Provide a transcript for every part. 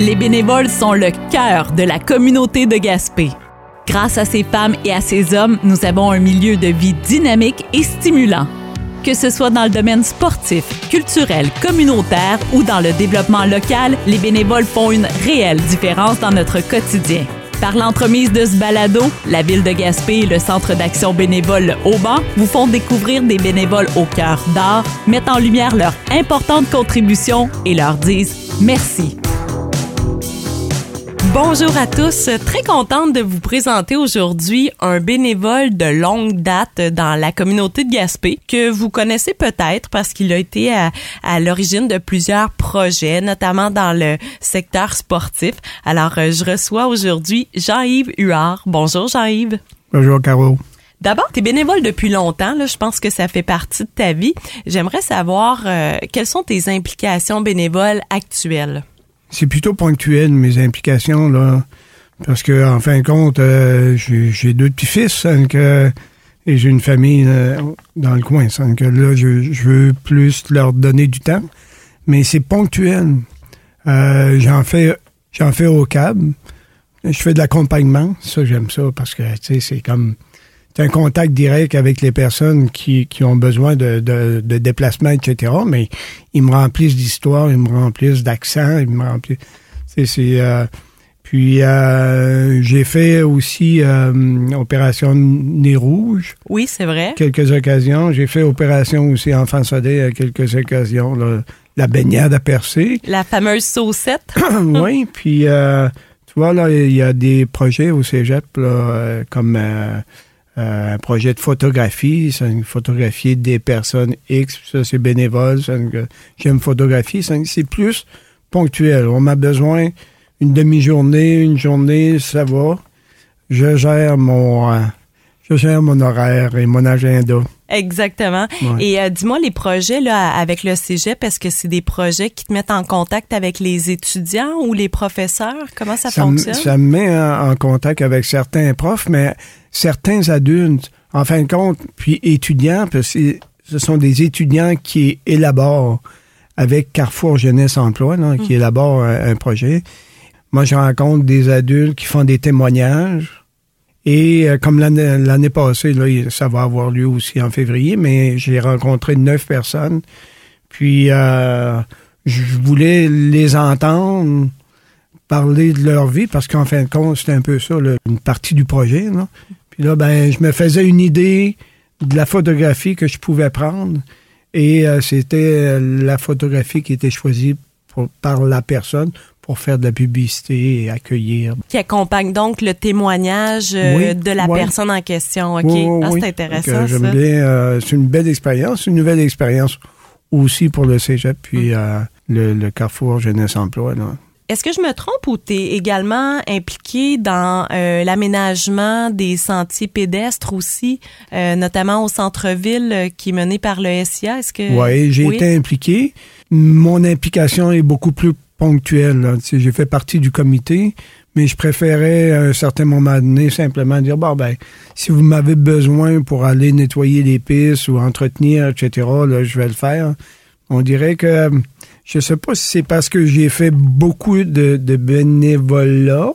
Les bénévoles sont le cœur de la communauté de Gaspé. Grâce à ces femmes et à ces hommes, nous avons un milieu de vie dynamique et stimulant. Que ce soit dans le domaine sportif, culturel, communautaire ou dans le développement local, les bénévoles font une réelle différence dans notre quotidien. Par l'entremise de ce balado, la Ville de Gaspé et le Centre d'action bénévole Auban vous font découvrir des bénévoles au cœur d'art, mettent en lumière leur importante contribution et leur disent merci. Bonjour à tous, très contente de vous présenter aujourd'hui un bénévole de longue date dans la communauté de Gaspé que vous connaissez peut-être parce qu'il a été à, l'origine de plusieurs projets, notamment dans le secteur sportif. Alors, euh, je reçois aujourd'hui Jean-Yves Huard. Bonjour Jean-Yves. Bonjour Caro. D'abord, tu es bénévole depuis longtemps, là, je pense que ça fait partie de ta vie. J'aimerais savoir euh, quelles sont tes implications bénévoles actuelles? C'est plutôt ponctuel, mes implications, là. Parce que, en fin de compte, euh, j'ai deux petits-fils, et j'ai une famille euh, dans le coin. Là, je, veux plus leur donner du temps. Mais c'est ponctuel. Euh, j'en fais j'en fais au cab. Je fais de l'accompagnement. Ça, j'aime ça parce que, tu sais, c'est comme un contact direct avec les personnes qui, qui ont besoin de, de, de déplacement, etc. Mais ils me remplissent d'histoire, ils me remplissent d'accent, ils me remplissent. C'est, c'est euh, puis euh, j'ai fait aussi euh, opération Nez Rouge. Oui, c'est vrai. Quelques occasions. J'ai fait opération aussi Enfant Sodé à quelques occasions. la baignade à percer. La fameuse saucette. oui, puis tu vois, là, il y a des projets au cégep, là, comme euh, un projet de photographie, c'est une photographier des personnes X, ça c'est bénévole, j'aime photographier, c'est plus ponctuel. On a besoin une demi-journée, une journée, ça va. Je gère mon euh, je gère mon horaire et mon agenda. Exactement. Et euh, dis-moi les projets là avec le Cégep, est-ce que c'est des projets qui te mettent en contact avec les étudiants ou les professeurs? Comment ça, fonctionne? Ça me met en, contact avec certains profs, mais certains adultes, en fin de compte, puis étudiants, parce que ce sont des étudiants qui élaborent avec Carrefour Jeunesse Emploi, qui mm. élaborent un, projet. Moi, je rencontre des adultes qui font des témoignages. Et euh, comme l'année passée, là, ça va avoir lieu aussi en février, mais j'ai rencontré neuf personnes. Puis euh, je voulais les entendre parler de leur vie parce qu'en fin de compte, c'était un peu ça, une partie du projet. Là. Puis là, ben, je me faisais une idée de la photographie que je pouvais prendre. Et euh, c'était euh, la photographie qui était choisie par la personne pour faire de la publicité et accueillir. Qui accompagne donc le témoignage euh, de la personne en question. OK? Ah, c'est intéressant. J'aime bien. c'est une belle expérience, une nouvelle expérience aussi pour le cégep, puis mm. le, le, Carrefour Jeunesse Emploi. Là. Est-ce que je me trompe ou tu es également impliqué dans euh, l'aménagement des sentiers pédestres aussi, euh, notamment au centre-ville euh, qui est mené par le SIA? Est-ce que ouais, j'ai été impliqué. Mon implication est beaucoup plus ponctuelle. J'ai fait partie du comité, mais je préférais à un certain moment donné simplement dire bon ben si vous m'avez besoin pour aller nettoyer les pistes ou entretenir etc là, je vais le faire. On dirait que je sais pas si c'est parce que j'ai fait beaucoup de, de bénévolat,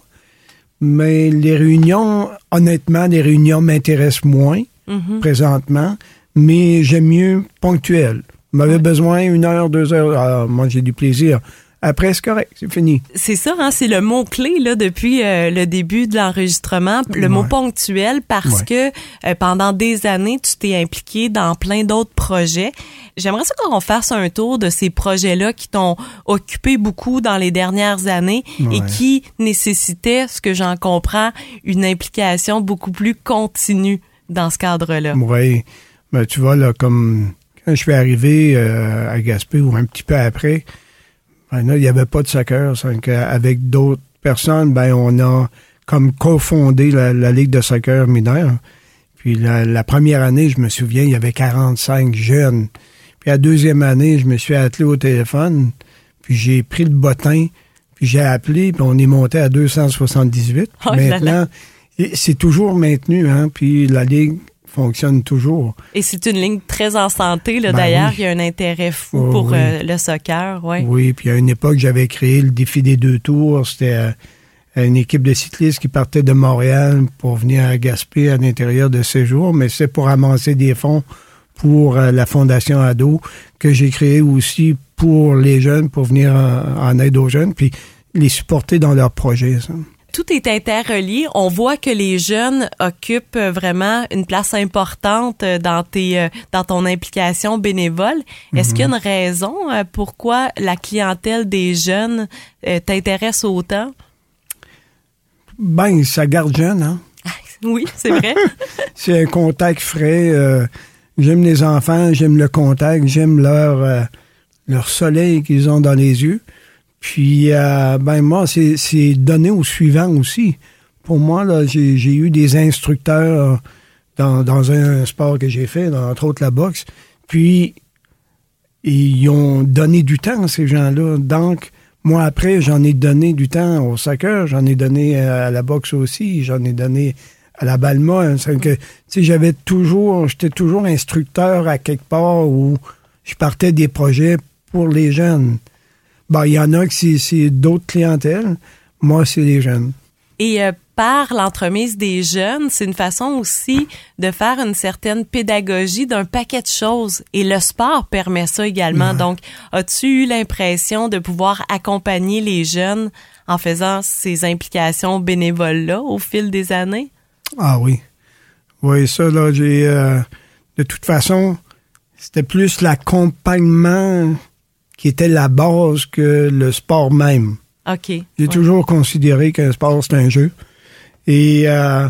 mais les réunions, honnêtement, les réunions m'intéressent moins mhm. présentement, mais j'aime mieux ponctuel. M'avait besoin une heure, deux heures. Ah, moi, j'ai du plaisir. Après, c'est correct, c'est fini. C'est ça, hein, c'est le mot-clé là depuis euh, le début de l'enregistrement, le mot ponctuel, parce que euh, pendant des années, tu t'es impliqué dans plein d'autres projets. J'aimerais ça qu'on fasse un tour de ces projets-là qui t'ont occupé beaucoup dans les dernières années et qui nécessitaient, ce que j'en comprends, une implication beaucoup plus continue dans ce cadre-là. Oui. Ben, tu vois, là, comme quand je suis arrivé euh, à Gaspé ou un petit peu après, il n'y avait pas de soccer. Avec d'autres personnes, ben, on a comme cofondé la, la Ligue de soccer mineur. Puis la, première année, je me souviens, il y avait 45 jeunes. Puis la deuxième année, je me suis attelé au téléphone, puis j'ai pris le bottin, puis j'ai appelé, puis on est monté à 278. Maintenant, c'est toujours maintenu, hein, puis la Ligue fonctionne toujours. Et c'est une ligne très en santé, là, Ben d'ailleurs. oui. Il y a un intérêt fou Oh, pour oui. euh, le soccer, ouais. Oui, puis à une époque, j'avais créé le défi des deux tours. C'était euh, une équipe de cyclistes qui partait de Montréal pour venir à Gaspé à l'intérieur de séjour, mais c'est pour amasser des fonds pour euh, la Fondation Ado que j'ai créé aussi pour les jeunes, pour venir en, en aide aux jeunes, puis les supporter dans leurs projets. ça. Tout est interrelié. On voit que les jeunes occupent vraiment une place importante dans tes, euh, dans ton implication bénévole. Est-ce qu'il y a une raison euh, pourquoi la clientèle des jeunes euh, t'intéresse autant? Ben, ça garde jeune, hein? Oui, c'est vrai. C'est un contact frais. euh, j'aime les enfants, j'aime le contact, j'aime leur, euh, leur soleil qu'ils ont dans les yeux. Puis, euh, ben moi, c'est donné au suivant aussi. Pour moi, j'ai eu des instructeurs dans, un sport que j'ai fait, entre autres la boxe. Puis, ils ont donné du temps, ces gens-là. Donc, moi, après, j'en ai donné du temps au soccer, j'en ai donné euh, à la boxe aussi, j'en ai donné à la Balma. j'avais toujours, j'étais toujours instructeur à quelque part où je partais des projets pour les jeunes. Bon, il y en a c'est- c'est d'autres clientèles. Moi, c'est les jeunes. Et euh, par l'entremise des jeunes, c'est une façon aussi de faire une certaine pédagogie d'un paquet de choses. Et le sport permet ça également. Donc, as-tu eu l'impression de pouvoir accompagner les jeunes en faisant ces implications bénévoles-là au fil des années? Ah oui. Oui, ça, là, j'ai. euh, de toute façon, c'était plus l'accompagnement qui était la base que le sport même. OK. J'ai Ouais. toujours considéré qu'un sport, c'est un jeu. Et euh,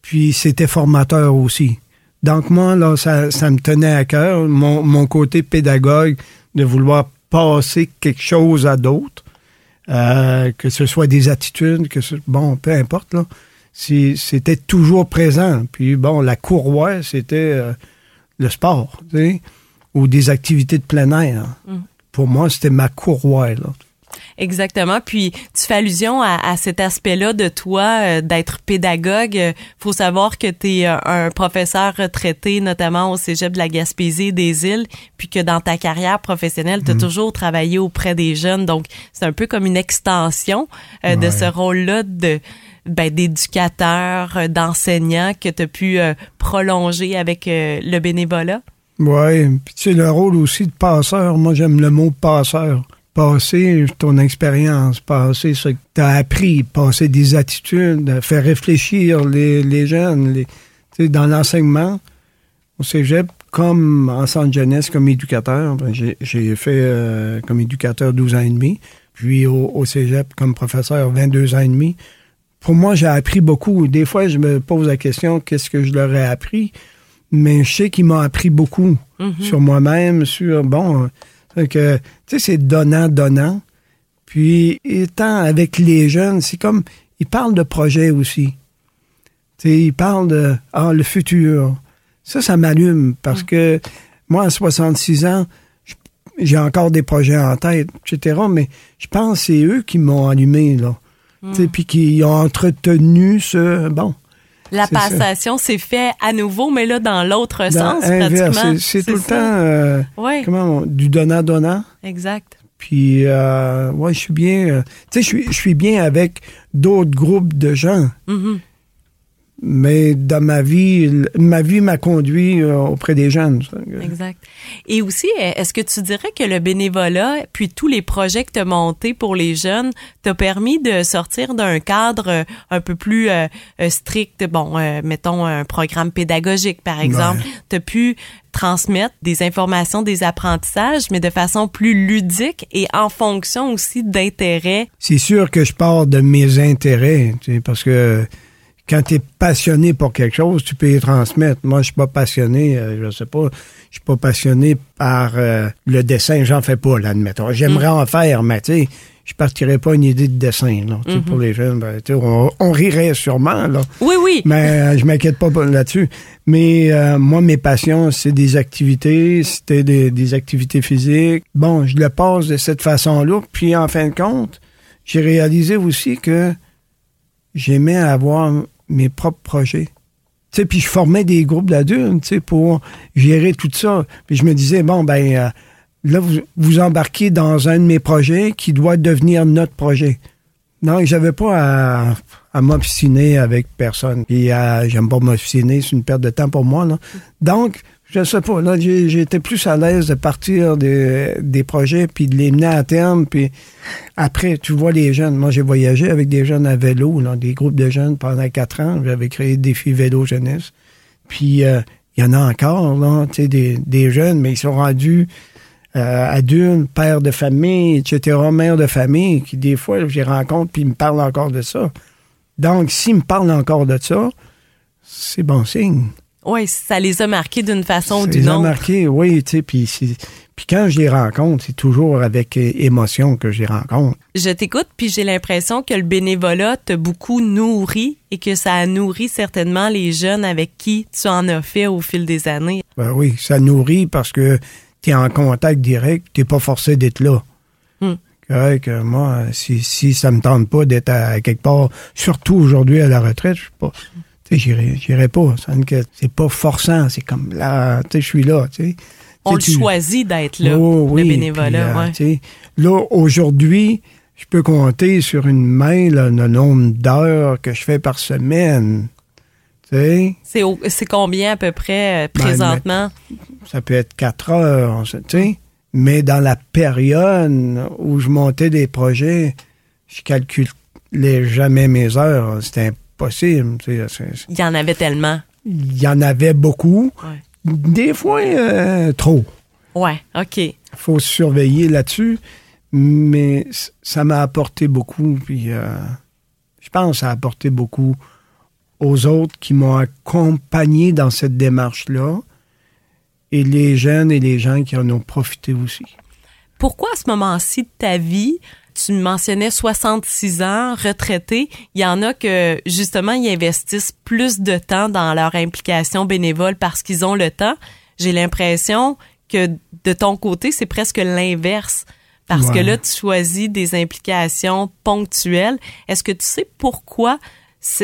puis, c'était formateur aussi. Donc, moi, là, ça, ça me tenait à cœur, mon, mon côté pédagogue, de vouloir passer quelque chose à d'autres, euh, que ce soit des attitudes, que ce, bon, peu importe, là. C'était toujours présent. Puis, bon, la courroie, c'était euh, le sport, tu sais, ou des activités de plein air. Mm. Pour moi, c'était ma courroie, là. Exactement. Puis tu fais allusion à, à cet aspect-là de toi, euh, d'être pédagogue. Euh, faut savoir que tu es un professeur retraité, notamment au Cégep de la Gaspésie et des îles, puis que dans ta carrière professionnelle, tu as toujours travaillé auprès des jeunes. Donc, c'est un peu comme une extension euh, de ce rôle-là de ben, d'éducateur, euh, d'enseignant que tu as pu euh, prolonger avec euh, le bénévolat. Oui, puis tu sais, le rôle aussi de passeur, moi j'aime le mot passeur. Passer ton expérience, passer ce que tu as appris, passer des attitudes, faire réfléchir les, les jeunes. Tu sais, dans l'enseignement, au cégep, comme en jeunesse, comme éducateur, ben, j'ai- j'ai fait euh, comme éducateur 12 ans et demi, puis au, au cégep comme professeur 22 ans et demi. Pour moi, j'ai appris beaucoup. Des fois, je me pose la question, qu'est-ce que je leur ai appris? Mais je sais qu'ils m'ont appris beaucoup Mhm. sur moi-même, sur, bon, euh, que, tu sais, c'est donnant-donnant. Puis, étant avec les jeunes, c'est comme, ils parlent de projets aussi. Tu sais, ils parlent de, ah, le futur. Ça, ça m'allume parce que moi, à 66 ans, j'ai encore des projets en tête, etc. Mais je pense que c'est eux qui m'ont allumé, là. Tu sais, puis qui ont entretenu ce, bon, La passation s'est fait à nouveau, mais là, dans l'autre sens, pratiquement. C'est- C'est tout le temps, euh, Oui, comment, on- du donnant-donnant. exact. Puis, euh, ouais, je suis bien. euh, tu sais, je suis, bien avec d'autres groupes de gens. Mhm. Mais dans ma vie, ma vie m'a conduit euh, auprès des jeunes. Exact. Et aussi, est-ce que tu dirais que le bénévolat, puis tous les projets que tu as montés pour les jeunes, t'a permis de sortir d'un cadre euh, un peu plus euh, euh, strict, bon, euh, mettons un programme pédagogique, par exemple? Tu as pu transmettre des informations, des apprentissages, mais de façon plus ludique et en fonction aussi d'intérêts? C'est sûr que je pars de mes intérêts, tu sais, parce que quand tu es passionné pour quelque chose, tu peux y transmettre. Moi, je suis pas passionné, euh, je sais pas, je suis pas passionné par euh, le dessin, j'en fais pas, là, admettons. J'aimerais en faire, mais tu sais, je partirais pas une idée de dessin, là. Tu sais, Pour les jeunes, ben, on, on rirait sûrement, là. Oui, oui. Mais euh, je m'inquiète pas là-dessus. Mais euh, moi, mes passions, c'est des activités, c'était des, des activités physiques. Bon, je le passe de cette façon-là. Puis en fin de compte, j'ai réalisé aussi que j'aimais avoir mes propres projets. puis je formais des groupes d'adultes, tu sais, pour gérer tout ça. Puis je me disais, bon, ben, euh, là, vous, embarquez dans un de mes projets qui doit devenir notre projet. Non, j'avais pas à, m'obstiner avec personne. Puis euh, j'aime pas m'obstiner, c'est une perte de temps pour moi. Donc, je sais pas, là, j'étais plus à l'aise de partir des, des projets puis de les mener à terme. Puis après, tu vois les jeunes. Moi, j'ai voyagé avec des jeunes à vélo, là, des groupes de jeunes pendant quatre ans. J'avais créé Défi Vélo Jeunesse. Puis euh, il y en a encore, là, tu sais, des, des jeunes, mais ils sont rendus euh, adultes, pères de famille, etc., mères de famille, qui des fois, je les rencontre puis ils me parlent encore de ça. Donc, s'ils me parlent encore de ça, c'est bon signe. Oui, ça les a marqués d'une façon ou d'une autre. Ça les a marqués, oui, tu sais, puis puis quand je les rencontre, c'est toujours avec euh, émotion que je les rencontre. Je t'écoute, puis j'ai l'impression que le bénévolat t'a beaucoup nourri et que ça a nourri certainement les jeunes avec qui tu en as fait au fil des années. Ben oui, ça nourrit parce que tu es en contact direct, tu pas forcé d'être là. Hmm. que moi, si, si ça me tente pas d'être à, quelque part, surtout aujourd'hui à la retraite, je suis pas tu sais, j'irai pas. C'est pas forçant. C'est comme là, tu sais, je suis là, tu sais. On le choisit d'être là, oh, le bénévolat. Euh, là, aujourd'hui, je peux compter sur une main le nombre d'heures que je fais par semaine. C'est combien à peu près euh, ben, présentement? ça peut être quatre heures, tu sais. Mais dans la période où je montais des projets, je calculais jamais mes heures. C'était possible. Il y en avait tellement. Il y en avait beaucoup. Des fois, euh, trop. Ouais, OK. Il faut surveiller là-dessus. Mais ça m'a apporté beaucoup. Puis euh, je pense que ça a apporté beaucoup aux autres qui m'ont accompagné dans cette démarche-là. Et les jeunes et les gens qui en ont profité aussi. Pourquoi à ce moment-ci de ta vie, tu mentionnais 66 ans, retraités. Il y en a que, justement, ils investissent plus de temps dans leur implication bénévole parce qu'ils ont le temps. J'ai l'impression que de ton côté, c'est presque l'inverse. Parce que là, tu choisis des implications ponctuelles. Est-ce que tu sais pourquoi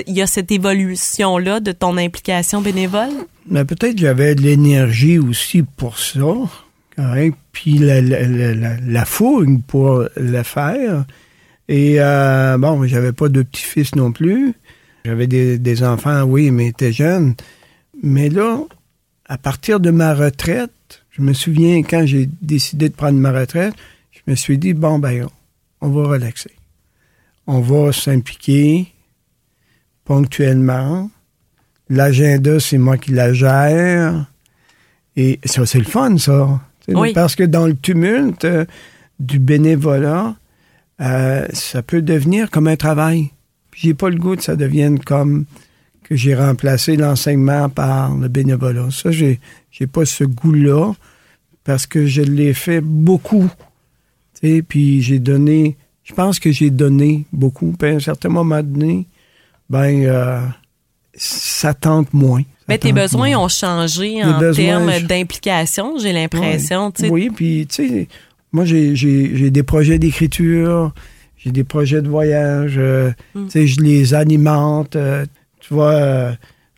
il y a cette évolution-là de ton implication bénévole? Mais peut-être j'avais de l'énergie aussi pour ça puis la, la, fougue pour le faire. Et euh, bon, j'avais pas de petit-fils non plus. J'avais des, enfants, oui, mais étaient jeunes. Mais là, à partir de ma retraite, je me souviens quand j'ai décidé de prendre ma retraite, je me suis dit, bon, ben, on va relaxer. On va s'impliquer ponctuellement. L'agenda, c'est moi qui la gère. Et ça, c'est le fun, ça. Parce que dans le tumulte euh, du bénévolat, euh, ça peut devenir comme un travail. J'ai pas le goût que ça devienne comme que j'ai remplacé l'enseignement par le bénévolat. Ça, j'ai, j'ai pas ce goût-là parce que je l'ai fait beaucoup. Puis j'ai donné, je pense que j'ai donné beaucoup. Puis à un certain moment donné, ben, euh, ça tente moins. Mais tes besoins ont changé en termes d'implication, j'ai l'impression. Oui, puis tu sais, moi j'ai des projets d'écriture, j'ai des projets de voyage, euh, mm. tu sais, je les alimente. Euh, tu vois, euh,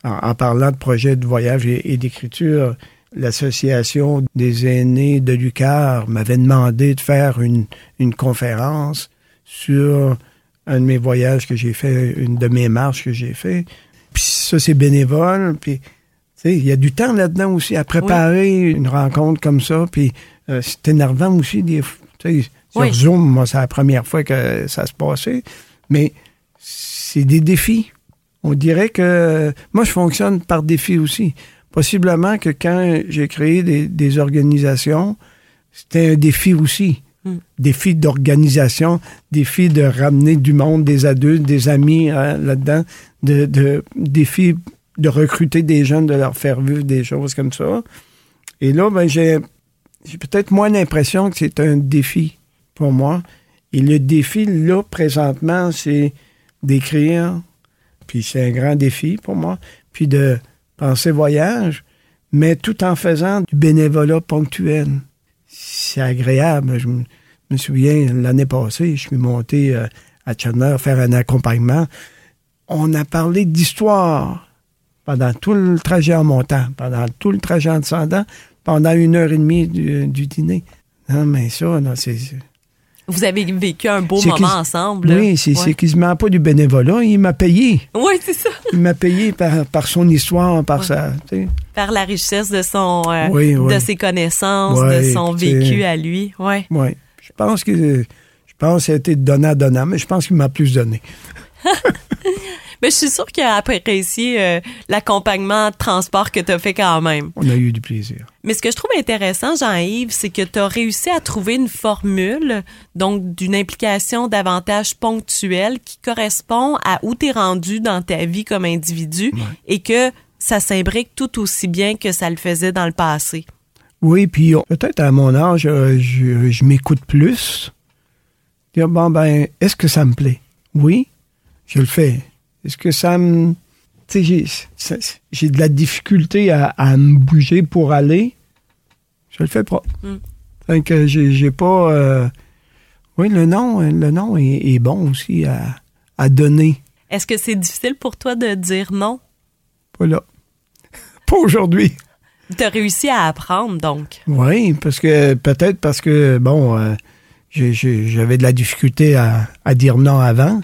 en, parlant de projets de voyage et, d'écriture, l'association des aînés de Lucar m'avait demandé de faire une, une conférence sur un de mes voyages que j'ai fait, une de mes marches que j'ai fait. Puis ça, c'est bénévole. Puis, il y a du temps là-dedans aussi à préparer une rencontre comme ça. Puis euh, c'est énervant aussi. Des, sur Zoom, moi, c'est la première fois que ça se passait. Mais c'est des défis. On dirait que moi, je fonctionne par défi aussi. Possiblement que quand j'ai créé des, des organisations, c'était un défi aussi. Défi d'organisation, défi de ramener du monde, des adultes, des amis hein, là-dedans, de, de défi de recruter des jeunes, de leur faire vivre des choses comme ça. Et là, ben, j'ai, j'ai peut-être moins l'impression que c'est un défi pour moi. Et le défi, là, présentement, c'est d'écrire, puis c'est un grand défi pour moi, puis de penser voyage, mais tout en faisant du bénévolat ponctuel c'est agréable. Je me souviens, l'année passée, je suis monté euh, à Chandler faire un accompagnement. On a parlé d'histoire. pendant tout le trajet en montant, pendant tout le trajet en descendant, pendant une heure et demie du, dîner. Non, mais ça, c'est... Vous avez vécu un beau moment ensemble. Oui, c'est ouais. quasiment pas du bénévolat. Il m'a payé. Oui, c'est ça. Il m'a payé par, par son histoire, par ouais. sa. Par la richesse de son euh, oui, oui. de ses connaissances, de son vécu à lui. Oui. Oui. Je pense que je pense que ça a été donnant donnant, mais je pense qu'il m'a plus donné. Mais je suis sûre qu'il a apprécié euh, l'accompagnement de transport que tu as fait quand même. On a eu du plaisir. Mais ce que je trouve intéressant, Jean-Yves, c'est que tu as réussi à trouver une formule, donc d'une implication davantage ponctuelle qui correspond à où tu es rendu dans ta vie comme individu ouais. et que ça s'imbrique tout aussi bien que ça le faisait dans le passé. Oui, puis peut-être à mon âge, je, je, je m'écoute plus. Dire, bon, ben, est-ce que ça me plaît? Oui, je le fais. Est-ce que ça me. Tu sais, j'ai de la difficulté à, à, me bouger pour aller? Je le fais pas. Mm. Fait que j'ai pas. Euh... Oui, le nom, le nom est, est bon aussi à, à donner. Est-ce que c'est difficile pour toi de dire non? Pas là. pas aujourd'hui. Tu as réussi à apprendre, donc. Oui, parce que peut-être parce que, bon, euh, j'avais de la difficulté à, à dire non avant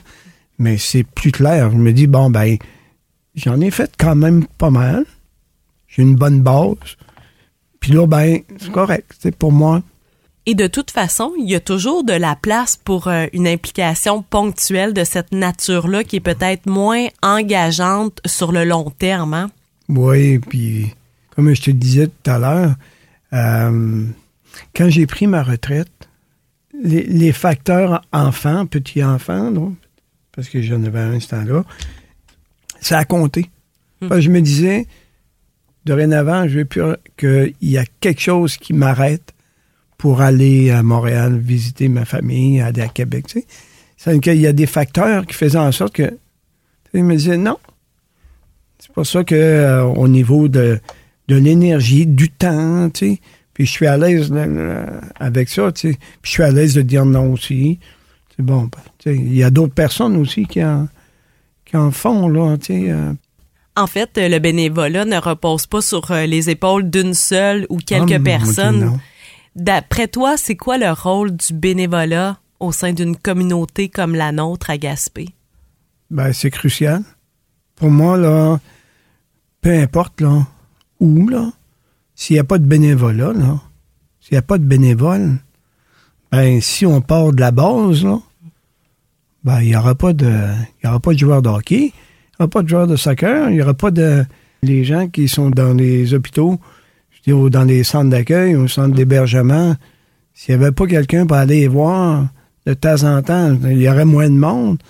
mais c'est plus clair. Je me dis, bon, ben, j'en ai fait quand même pas mal. J'ai une bonne base. Puis là, ben, c'est correct. C'est pour moi. Et de toute façon, il y a toujours de la place pour euh, une implication ponctuelle de cette nature-là qui est peut-être moins engageante sur le long terme. Hein? Oui, puis comme je te disais tout à l'heure, euh, quand j'ai pris ma retraite, les, les facteurs enfants, petits-enfants, donc, parce que j'en avais un ce temps-là, ça a compté. Mmh. Je me disais, dorénavant, je veux plus qu'il y a quelque chose qui m'arrête pour aller à Montréal visiter ma famille, aller à Québec. Tu sais. C'est qu'il y a des facteurs qui faisaient en sorte que je me disais non. C'est pour ça que euh, au niveau de, de l'énergie, du temps, tu sais, puis je suis à l'aise avec ça, tu sais. Puis je suis à l'aise de dire non aussi. C'est bon. Il y a d'autres personnes aussi qui en, qui en font, là, tu. Euh. En fait, le bénévolat ne repose pas sur euh, les épaules d'une seule ou quelques oh, personnes. D'après toi, c'est quoi le rôle du bénévolat au sein d'une communauté comme la nôtre à Gaspé? Ben, c'est crucial. Pour moi, là, peu importe, là, où, là, s'il n'y a pas de bénévolat, là, s'il n'y a pas de bénévole, ben, si on part de la base, là, ben, il n'y aura pas de, aura pas de joueurs de hockey, il n'y aura pas de joueurs de soccer, il n'y aura pas de, les gens qui sont dans les hôpitaux, je dis, dans les centres d'accueil, au centre d'hébergement, s'il n'y avait pas quelqu'un pour aller les voir de temps en temps, il y aurait moins de monde.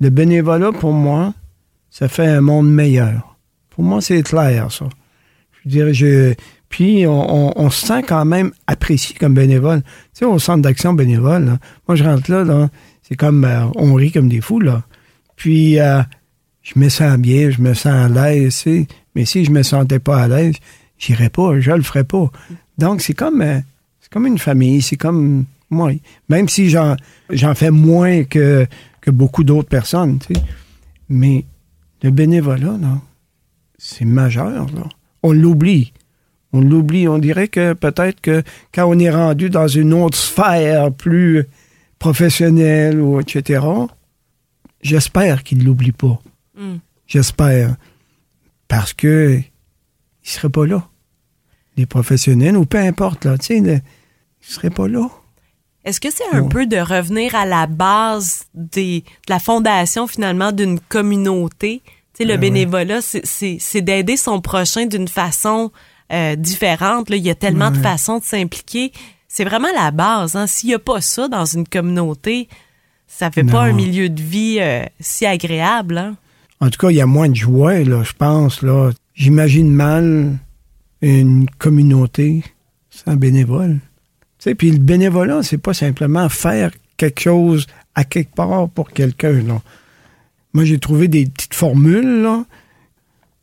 Le bénévolat, pour moi, ça fait un monde meilleur. Pour moi, c'est clair, ça. Je dirais, je, puis on, se sent quand même apprécié comme bénévole. Tu sais, au centre d'action bénévole, moi je rentre là, là c'est comme euh, on rit comme des fous, là. Puis euh, je me sens bien, je me sens à l'aise, mais si je me sentais pas à l'aise, j'irais pas, je le ferais pas. Donc c'est comme euh, c'est comme une famille, c'est comme moi. Même si j'en j'en fais moins que, que beaucoup d'autres personnes. Mais le bénévolat, là, c'est majeur, là. On l'oublie. On l'oublie. On dirait que peut-être que quand on est rendu dans une autre sphère plus professionnelle ou etc., j'espère qu'il ne l'oublie pas. Mm. J'espère. Parce que il serait pas là. Les professionnels, ou peu importe, là, tu sais, il serait pas là. Est-ce que c'est un ouais. peu de revenir à la base des, de la fondation, finalement, d'une communauté? Tu sais, le ah, bénévolat, ouais. c'est d'aider son prochain d'une façon euh, différentes. Là. Il y a tellement ouais. de façons de s'impliquer. C'est vraiment la base. Hein. S'il n'y a pas ça dans une communauté, ça fait non. pas un milieu de vie euh, si agréable. Hein. En tout cas, il y a moins de joie, là, je pense. là. J'imagine mal une communauté sans bénévole. Tu sais, puis le bénévolat, c'est pas simplement faire quelque chose à quelque part pour quelqu'un. Moi, j'ai trouvé des petites formules là,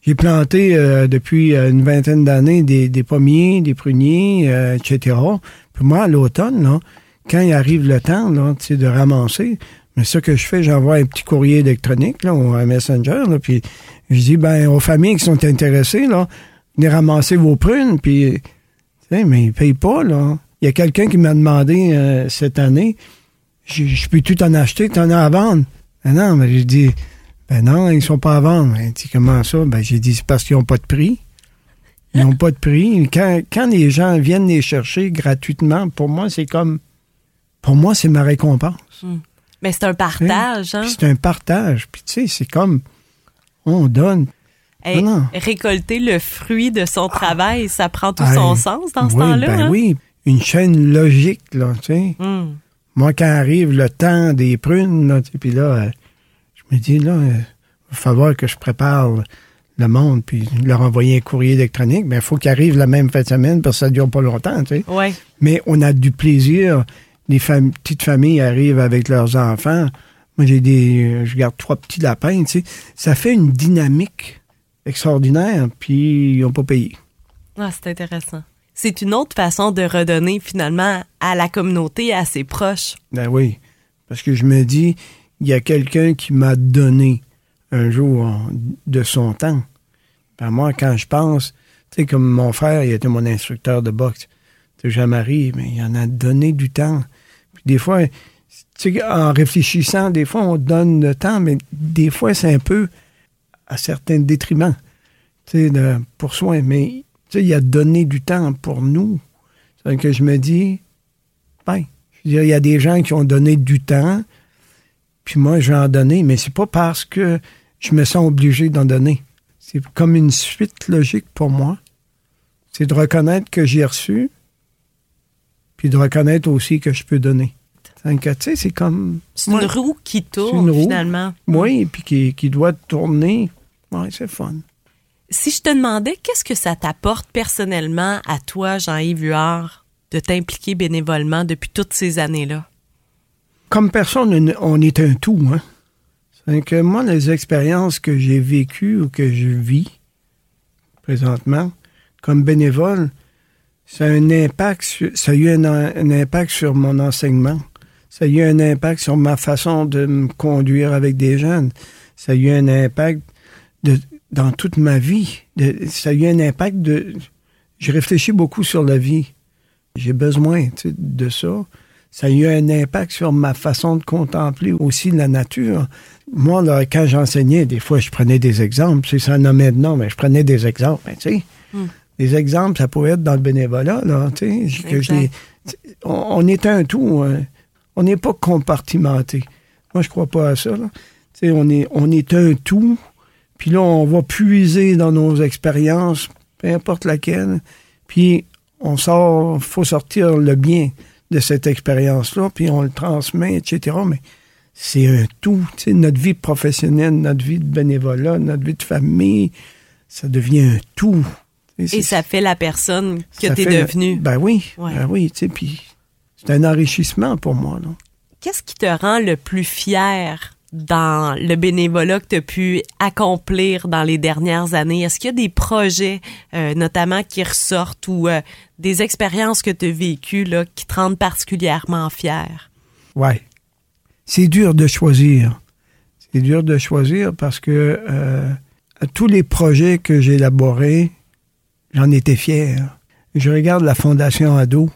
j'ai planté euh, depuis euh, une vingtaine d'années des, des, pommiers, des pruniers, euh, etc. Moi, à l'automne, quand il arrive le temps de ramasser, Mais ce que je fais, j'envoie un petit courrier électronique, là, ou un messenger, puis je dis, ben, aux familles qui sont intéressées, là, venez ramasser vos prunes, puis, mais ils payent pas, là. Il y a quelqu'un qui m'a demandé euh, cette année, je, peux tout en acheter, t'en as à vendre. Ben non, mais j'ai dit, ben non, ils sont pas à vendre. Comment ça? J'ai dit, c'est parce qu'ils n'ont pas de prix. Ils n'ont pas de prix. Quand, quand les gens viennent les chercher gratuitement, pour moi, c'est comme, pour moi, c'est ma récompense. Hmm. Mais c'est un partage, hein? C'est un partage. Puis tu sais, c'est comme, on donne. récolter le fruit de son travail, ça prend tout son sens dans ce temps-là. Ben hein? oui, une chaîne logique, là, tu sais. Hmm. Moi, quand arrive le temps des prunes, là, puis là, euh, je me dis, là, il euh, va falloir que je prépare le monde, puis leur envoyer un courrier électronique. Mais il faut qu'il arrive la même fin de semaine, parce que ça ne dure pas longtemps, tu sais. Ouais. Mais on a du plaisir. Les petites familles arrivent avec leurs enfants. Moi, j'ai des, je garde trois petits lapins, tu sais. Ça fait une dynamique extraordinaire, puis ils n'ont pas payé. Ah, c'est intéressant c'est une autre façon de redonner finalement à la communauté, à ses proches. Ben oui, parce que je me dis, il y a quelqu'un qui m'a donné un jour de son temps. Ben moi, quand je pense, tu sais, comme mon frère, il était mon instructeur de boxe. Jean-Marie, mais il en a donné du temps. Puis des fois, tu sais, en réfléchissant, des fois, on donne le temps, mais des fois, c'est un peu à certains détriments, tu sais, de, pour soi. Mais tu sais, il a donné du temps pour nous. C'est que je me dis, ben, il y a des gens qui ont donné du temps, puis moi, je vais en donner, mais c'est pas parce que je me sens obligé d'en donner. C'est comme une suite logique pour moi. C'est de reconnaître que j'ai reçu, puis de reconnaître aussi que je peux donner. C'est comme. C'est une roue qui tourne, finalement. Oui, puis qui, qui doit tourner. Oui, c'est fun. Si je te demandais qu'est-ce que ça t'apporte personnellement à toi, Jean-Yves Huard, de t'impliquer bénévolement depuis toutes ces années-là? Comme personne, on est un tout. Hein? Moi, les expériences que j'ai vécues ou que je vis présentement, comme bénévole, ça a, eu un, impact sur mon enseignement. Ça a eu un impact sur ma façon de me conduire avec des jeunes. Ça a eu un impact dans toute ma vie. ça a eu un impact de... J'ai réfléchi beaucoup sur la vie. J'ai besoin de ça. Ça a eu un impact sur ma façon de contempler aussi la nature. Moi, là, quand j'enseignais, des fois, je prenais des exemples. C'est ça nommait de nom, mais je prenais des exemples. Ben, tu sais. Des exemples, ça pouvait être dans le bénévolat. Là, tu sais, que on, est un tout. Hein. On n'est pas compartimenté. Moi, je crois pas à ça. Là. Tu sais, on est, on est un tout puis là, on va puiser dans nos expériences, peu importe laquelle. Puis on sort, faut sortir le bien de cette expérience-là, puis on le transmet, etc. Mais c'est un tout. sais, notre vie professionnelle, notre vie de bénévolat, notre vie de famille, ça devient un tout. Et ça fait la personne que tu es devenue. Ben oui, ben oui, tu sais, puis c'est un enrichissement pour moi. Qu'est-ce qui te rend le plus fier? Dans le bénévolat que tu as pu accomplir dans les dernières années? Est-ce qu'il y a des projets, euh, notamment, qui ressortent ou euh, des expériences que tu as vécues qui te rendent particulièrement fier? Oui. C'est dur de choisir. C'est dur de choisir parce que euh, tous les projets que j'ai élaborés, j'en étais fier. Je regarde la Fondation Ado.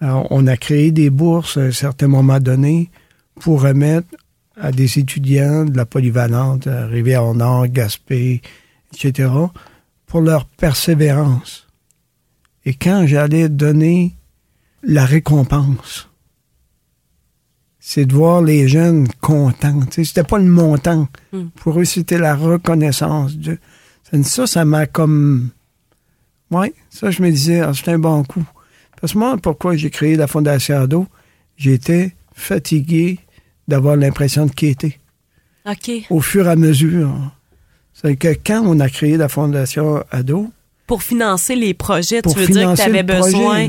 on a créé des bourses à un certain moment donné pour remettre à des étudiants de la polyvalente, à Rivière-Nord, Gaspé, etc., pour leur persévérance. Et quand j'allais donner la récompense, c'est de voir les jeunes contents. C'était pas le montant. Hmm. Pour eux, c'était la reconnaissance. De... Ça, ça m'a comme... Oui, ça, je me disais, ah, c'est un bon coup. Parce que moi, pourquoi j'ai créé la Fondation Ado, j'étais fatigué d'avoir l'impression de quitter. OK. Au fur et à mesure. C'est que quand on a créé la Fondation Ado, pour financer les projets, tu veux dire que tu avais besoin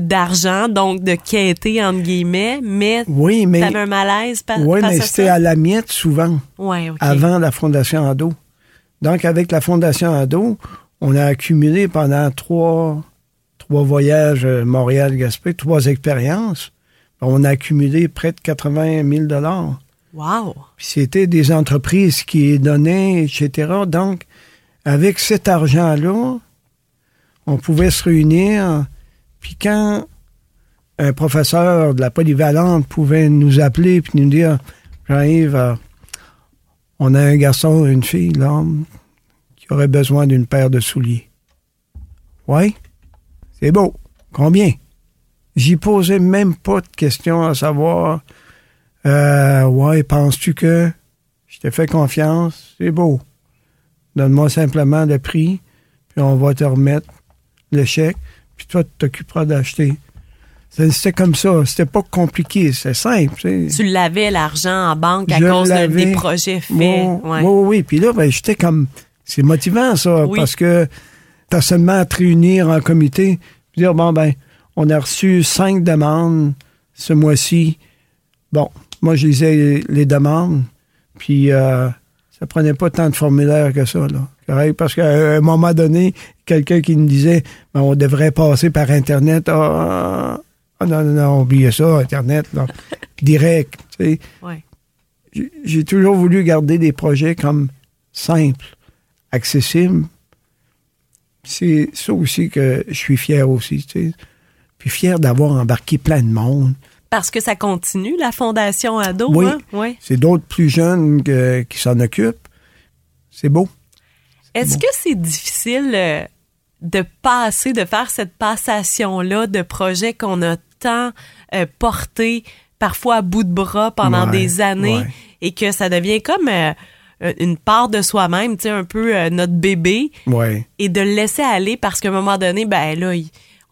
d'argent, donc de quêter, entre guillemets, mais, oui, mais tu avais un malaise par, Oui, mais c'était à la miette souvent, ouais, avant la Fondation Ado. Donc, avec la Fondation Ado, on a accumulé pendant trois, trois voyages euh, Montréal-Gaspé, trois expériences On a accumulé près de 80 000 dollars. Wow! C'était des entreprises qui donnaient, etc. Donc, avec cet argent-là, on pouvait se réunir. Puis quand un professeur de la polyvalente pouvait nous appeler puis nous dire J'arrive, à... on a un garçon, une fille, l'homme, qui aurait besoin d'une paire de souliers. Oui, c'est beau. Combien? J'y posais même pas de questions à savoir euh, Ouais, penses-tu que je t'ai fait confiance? C'est beau. Donne-moi simplement le prix, puis on va te remettre le chèque, puis toi, tu t'occuperas d'acheter. C'était comme ça. C'était pas compliqué. C'est simple. Tu l'avais, l'argent en banque, à cause des projets faits. Oui, oui, oui. Puis là, ben, j'étais comme... C'est motivant, ça, parce que t'as seulement à te réunir en comité, dire, bon, ben, on a reçu cinq demandes ce mois-ci. Bon, moi, je lisais les demandes, puis euh, ça prenait pas tant de formulaires que ça, là. Parce qu'à un moment donné, quelqu'un qui nous disait, ben, on devrait passer par Internet. Ah, ah, non, non, non, oubliez ça, Internet, direct. Tu sais. J'ai toujours voulu garder des projets comme simples, accessibles. C'est ça aussi que je suis fier aussi. Tu sais. Puis fier d'avoir embarqué plein de monde. Parce que ça continue, la Fondation Ado. Oui. Hein? oui. C'est d'autres plus jeunes qui s'en occupent. C'est beau. Est-ce que c'est difficile euh, de passer, de faire cette passation-là de projets qu'on a tant euh, portés, parfois à bout de bras pendant des années, et que ça devient comme euh, une part de soi-même, tu sais, un peu euh, notre bébé, et de le laisser aller parce qu'à un moment donné, ben là,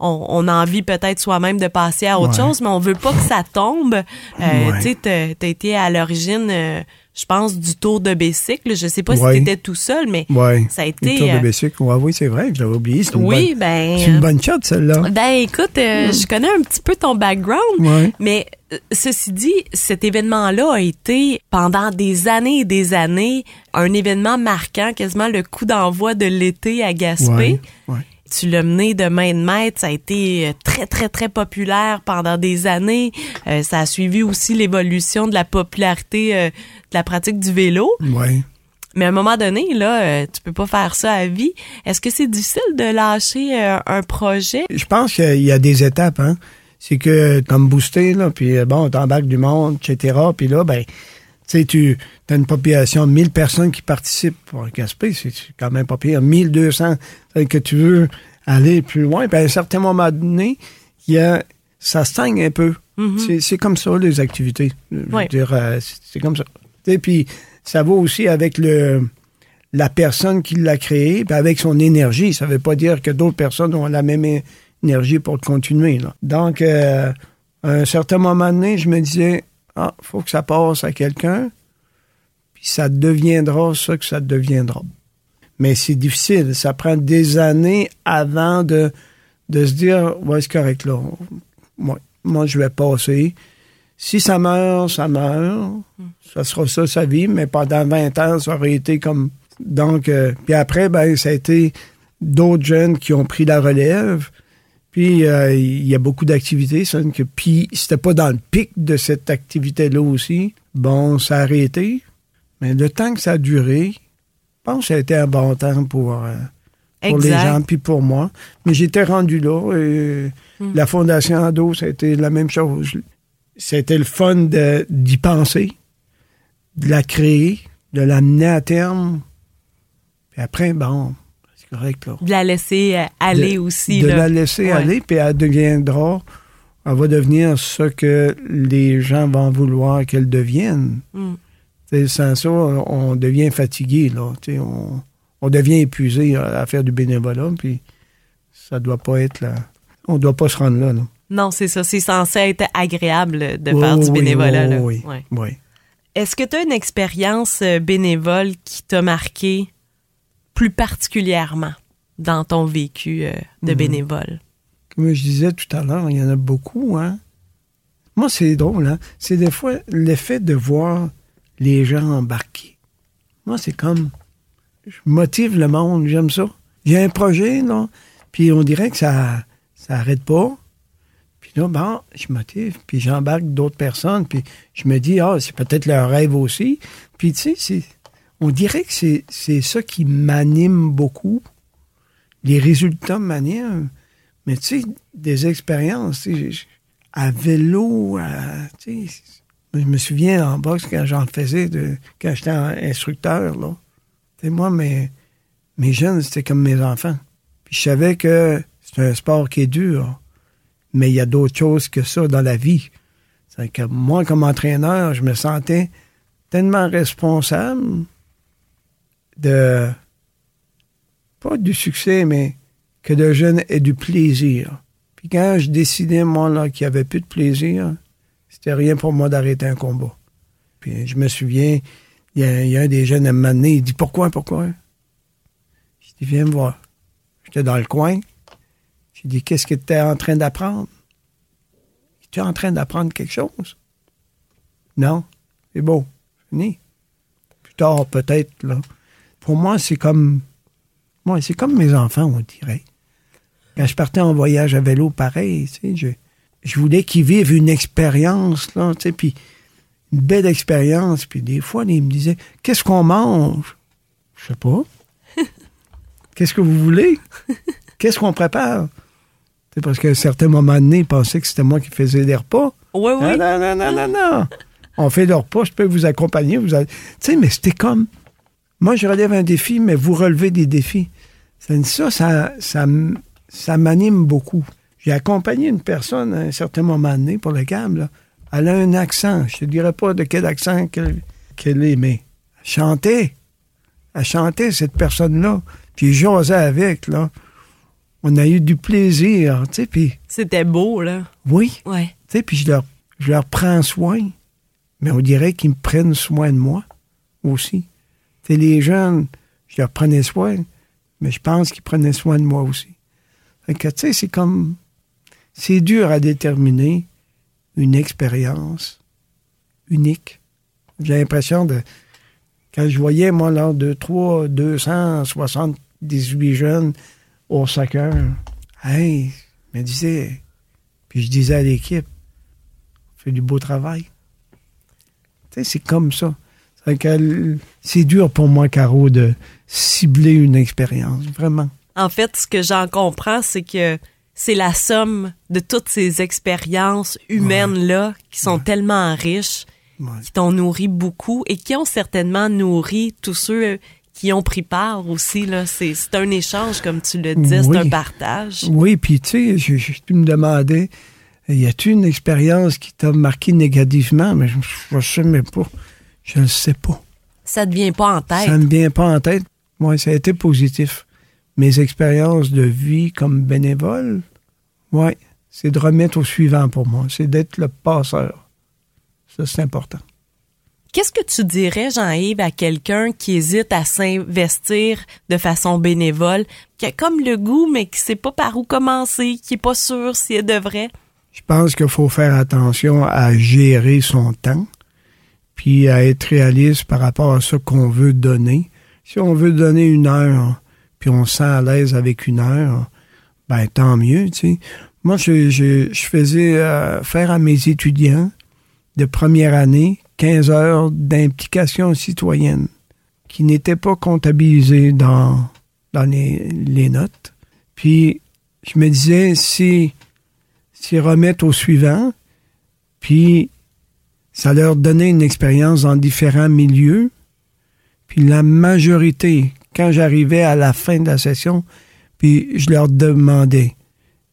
on, a envie peut-être soi-même de passer à autre chose, mais on veut pas que ça tombe. tu sais, t'as été à l'origine je pense, du tour de bicycle. Je sais pas si tu étais tout seul, mais ça a été. Le tour de euh, bicycle, oui, c'est vrai, j'avais oublié. C'est oui, bonne, ben. C'est une bonne shot, celle-là. Ben, écoute, euh, hmm. je connais un petit peu ton background, mais euh, ceci dit, cet événement-là a été pendant des années et des années un événement marquant, quasiment le coup d'envoi de l'été à Gaspé. Ouais, tu l'as mené de main de maître. Ça a été euh, très, très, très populaire pendant des années. Euh, ça a suivi aussi l'évolution de la popularité euh, de la pratique du vélo. Oui. Mais à un moment donné, là, tu peux pas faire ça à vie. Est-ce que c'est difficile de lâcher un projet? Je pense qu'il y a des étapes, hein. C'est que, comme booster, là, puis bon, t'embarques du monde, etc., puis là, ben, sais, tu as une population de 1000 personnes qui participent pour Gaspé, c'est quand même pas pire. 1200 que tu veux aller plus loin. Puis à un certain moment donné, il y a, ça stagne un peu. Mm-hmm. C'est comme ça, les activités. dire, euh, c'est comme ça. Et puis, ça va aussi avec le la personne qui l'a créé, puis avec son énergie. Ça ne veut pas dire que d'autres personnes ont la même énergie pour continuer. Donc, euh, à un certain moment donné, je me disais, ah, faut que ça passe à quelqu'un, puis ça deviendra ce que ça deviendra mais c'est difficile. Ça prend des années avant de, de se dire, ouais, c'est correct, là. Moi, je vais passer. Si ça meurt, ça meurt. Ça sera ça, sa vie, mais pendant 20 ans, ça aurait été comme... Donc, euh, puis après, ben, ça a été d'autres jeunes qui ont pris la relève. Puis, euh, il y a beaucoup d'activités. Que, puis, c'était pas dans le pic de cette activité-là aussi. Bon, ça a arrêté. Mais le temps que ça a duré, je pense que ça a été un bon temps pour, euh, pour les gens, puis pour moi. Mais j'étais rendu là. Et hmm. La Fondation Ado, ça a été la même chose. C'était le fun d'y penser, de la créer, de l'amener à terme. Puis après, bon, correct. Là. De la laisser euh, aller aussi. De la laisser aller, puis elle deviendra, elle va devenir ce que les gens vont vouloir qu'elle devienne. Hmm sans ça, on devient fatigué, là. On, devient épuisé à, faire du bénévolat, puis ça doit pas être là. On doit pas se rendre là, Non, c'est ça. C'est censé être agréable de faire du bénévolat. oui, oui. Est-ce que tu as une expérience euh, bénévole qui t'a marqué? Plus particulièrement dans ton vécu euh, de hmm. bénévole? Comme je disais tout à l'heure, il y en a beaucoup, hein. Moi, c'est drôle, hein. C'est des fois l'effet de voir les gens embarqués. Moi, c'est comme, je motive le monde, j'aime ça. Il y a un projet, non? Puis on dirait que ça, ça arrête pas. Puis là, bon, je motive, puis j'embarque d'autres personnes, puis je me dis, ah, c'est peut-être leur rêve aussi. Puis tu sais, on dirait que c'est, ça qui m'anime beaucoup. Les résultats m'animent. Mais tu sais, des expériences, à vélo, tu sais, je me souviens en boxe quand j'en faisais, quand j'étais instructeur, là. Moi, mes, mes jeunes, c'était comme mes enfants. Puis je savais que c'est un sport qui est dur, mais il y a d'autres choses que ça dans la vie. C'est que moi, comme entraîneur, je me sentais tellement responsable de, pas du succès, mais que le jeune ait du plaisir. Puis quand je décidais, moi, là, qu'il n'y avait plus de plaisir, c'était rien pour moi d'arrêter un combat. Puis je me souviens, il y, a un des jeunes à un il dit Pourquoi, pourquoi? Je dis Viens me voir. J'étais dans le coin. J'ai dit Qu'est-ce que tu es en train d'apprendre? Es en train d'apprendre quelque chose? Non C'est beau. Fini. Plus tard, peut-être, là. Pour moi, c'est comme. Moi, c'est comme mes enfants, on dirait. Quand je partais en voyage à vélo, pareil, tu sais, je, je voulais qu'ils vivent une expérience, là, tu sais, puis une belle expérience. Puis des fois, ils me disaient, qu'est-ce qu'on mange? Je sais pas. qu'est-ce que vous voulez? Qu'est-ce qu'on prépare? C'est parce qu'à un certain moment donné, ils pensaient que c'était moi qui faisais des repas. Oui, oui. Non, non, non, non, non. On fait des repas, je peux vous accompagner. Vous Tu sais, mais c'était comme... Moi, je relève un défi, mais vous relevez des défis. Ça, ça, ça, ça m'anime beaucoup. J'ai accompagné une personne à un certain moment donné pour le câble. Elle a un accent. Je te dirais pas de quel accent qu'elle est, mais elle chantait. Elle chantait, cette personne-là. Puis j'osais avec, là. On a eu du plaisir, tu sais, puis... C'était beau, là. Oui. Ouais. Tu sais, puis je leur, je leur prends soin. Mais on dirait qu'ils me prennent soin de moi aussi. Les jeunes, je leur prenais soin, mais je pense qu'ils prenaient soin de moi aussi. Fait que, tu sais, c'est comme c'est dur à déterminer une expérience unique. J'ai l'impression de. Quand je voyais, moi, lors de 3, 278 jeunes au soccer, hey, je me disais, puis je disais à l'équipe, on fait du beau travail. Tu sais, c'est comme ça. C'est dur pour moi, Caro, de cibler une expérience, vraiment. En fait, ce que j'en comprends, c'est que c'est la somme de toutes ces expériences humaines-là qui sont tellement riches, qui t'ont nourri beaucoup et qui ont certainement nourri tous ceux qui ont pris part aussi. Là. C'est, un échange, comme tu le disais, c'est un partage. Oui, puis tu sais, je, je, me demandais, y a-t-il une expérience qui t'a marqué négativement? Mais je ne sais même pas. Je ne sais pas. Ça ne vient pas en tête? Ça ne vient pas en tête. Moi, ça a été positif mes expériences de vie comme bénévole, ouais, c'est de remettre au suivant pour moi. C'est d'être le passeur. Ça, c'est important. Qu'est-ce que tu dirais, Jean-Yves, à quelqu'un qui hésite à s'investir de façon bénévole, qui a comme le goût, mais qui sait pas par où commencer, qui est pas sûr s'il devrait? Je pense qu'il faut faire attention à gérer son temps, puis à être réaliste par rapport à ce qu'on veut donner. Si on veut donner une heure, puis on se sent à l'aise avec une heure, ben tant mieux, tu sais. Moi, je, je, faisais euh, faire à mes étudiants de première année 15 heures d'implication citoyenne qui n'étaient pas comptabilisées dans, dans les, les, notes. Puis, je me disais, si, si remettre au suivant, puis ça leur donnait une expérience dans différents milieux, puis la majorité, quand j'arrivais à la fin de la session, puis je leur demandais,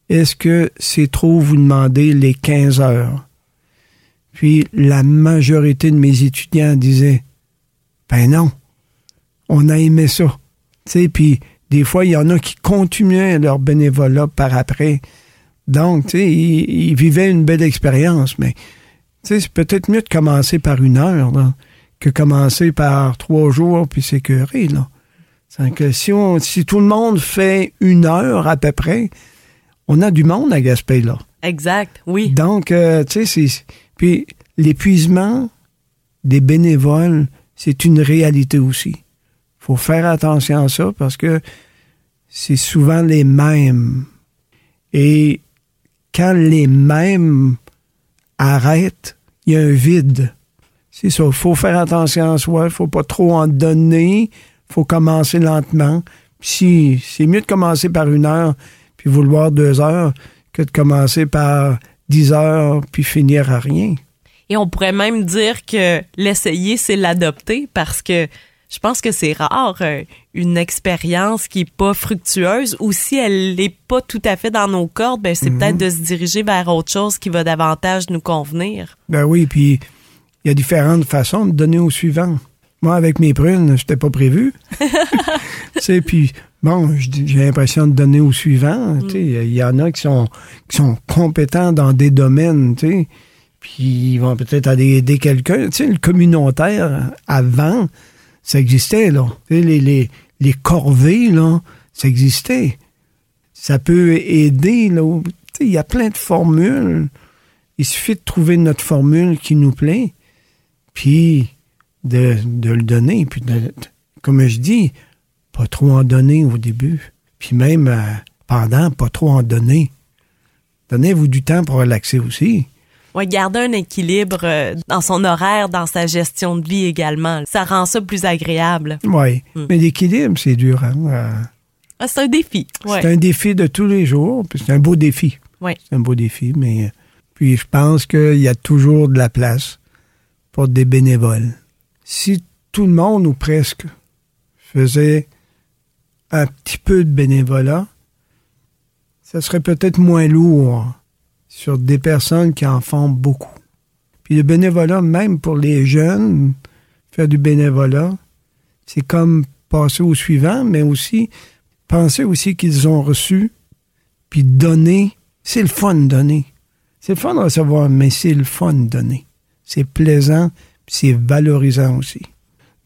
est-ce que c'est trop vous demander les 15 heures? Puis la majorité de mes étudiants disaient, ben non, on a aimé ça. Tu sais, puis des fois, il y en a qui continuaient leur bénévolat par après. Donc, tu sais, ils, vivaient une belle expérience, mais c'est peut-être mieux de commencer par une heure que commencer par trois jours puis s'écœurer, là. C'est que si, on, si tout le monde fait une heure à peu près, on a du monde à Gaspé, là. Exact, oui. Donc, euh, tu sais, c'est. Puis l'épuisement des bénévoles, c'est une réalité aussi. faut faire attention à ça parce que c'est souvent les mêmes. Et quand les mêmes arrêtent, il y a un vide. C'est ça. Faut faire attention à soi. Faut pas trop en donner. Faut commencer lentement. Si, c'est mieux de commencer par une heure puis vouloir deux heures que de commencer par dix heures puis finir à rien. Et on pourrait même dire que l'essayer, c'est l'adopter parce que je pense que c'est rare euh, une expérience qui est pas fructueuse ou si elle n'est pas tout à fait dans nos cordes, ben c'est peut-être de se diriger vers autre chose qui va davantage nous convenir. Ben oui, puis il y a différentes façons de donner au suivant. Moi, avec mes prunes, je pas prévu. tu sais, puis bon, j'ai l'impression de donner au suivant. Tu sais, il y en a qui sont qui sont compétents dans des domaines, tu sais, puis ils vont peut-être aller aider quelqu'un. Tu sais, le communautaire avant ça existait, là. Les, les, les corvées, là, ça existait. Ça peut aider, là. Il y a plein de formules. Il suffit de trouver notre formule qui nous plaît, puis de, le donner. Puis, comme je dis, pas trop en donner au début. Puis même euh, pendant, pas trop en donner. Donnez-vous du temps pour relaxer aussi. Ouais, garder un équilibre euh, dans son horaire, dans sa gestion de vie également. Ça rend ça plus agréable. Oui, hmm. mais l'équilibre, c'est dur. Hein? Euh, ah, c'est un défi. C'est un défi de tous les jours. C'est un beau défi. Oui. C'est un beau défi, mais euh, puis je pense qu'il y a toujours de la place pour des bénévoles. Si tout le monde ou presque faisait un petit peu de bénévolat, ça serait peut-être moins lourd sur des personnes qui en font beaucoup. Puis le bénévolat, même pour les jeunes, faire du bénévolat, c'est comme passer au suivant, mais aussi penser aussi qu'ils ont reçu, puis donner. C'est le fun de donner. C'est le fun de recevoir, mais c'est le fun de donner. C'est plaisant, c'est valorisant aussi.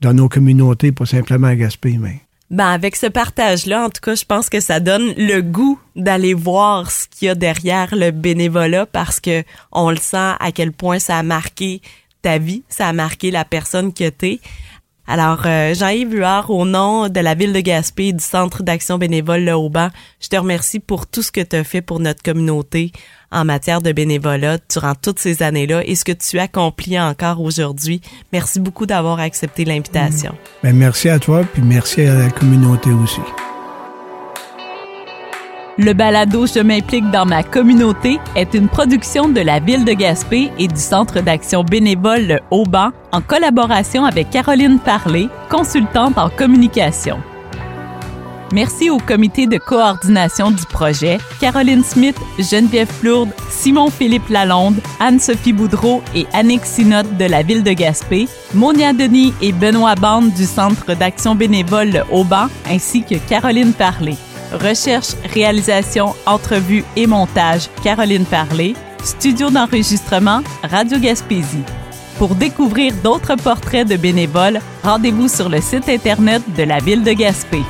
Dans nos communautés, pas simplement à Gaspé, mais ben avec ce partage-là, en tout cas, je pense que ça donne le goût d'aller voir ce qu'il y a derrière le bénévolat parce que on le sent à quel point ça a marqué ta vie, ça a marqué la personne que t'es. Alors, euh, Jean-Yves Huard, au nom de la ville de Gaspé et du Centre d'action bénévole Le Auban, je te remercie pour tout ce que tu as fait pour notre communauté en matière de bénévolat durant toutes ces années-là et ce que tu accomplis encore aujourd'hui. Merci beaucoup d'avoir accepté l'invitation. Ben, merci à toi, puis merci à la communauté aussi. Le balado Je m'implique dans ma communauté est une production de la ville de Gaspé et du Centre d'action bénévole Le Auban en collaboration avec Caroline Parlé, consultante en communication. Merci au comité de coordination du projet, Caroline Smith, Geneviève Plourde, Simon-Philippe Lalonde, Anne-Sophie Boudreau et Annick Sinotte de la ville de Gaspé, Monia Denis et Benoît Bande du Centre d'action bénévole Le Auban, ainsi que Caroline Parlé. Recherche, réalisation, entrevue et montage, Caroline Parlé. Studio d'enregistrement, Radio Gaspésie. Pour découvrir d'autres portraits de bénévoles, rendez-vous sur le site Internet de la ville de Gaspé.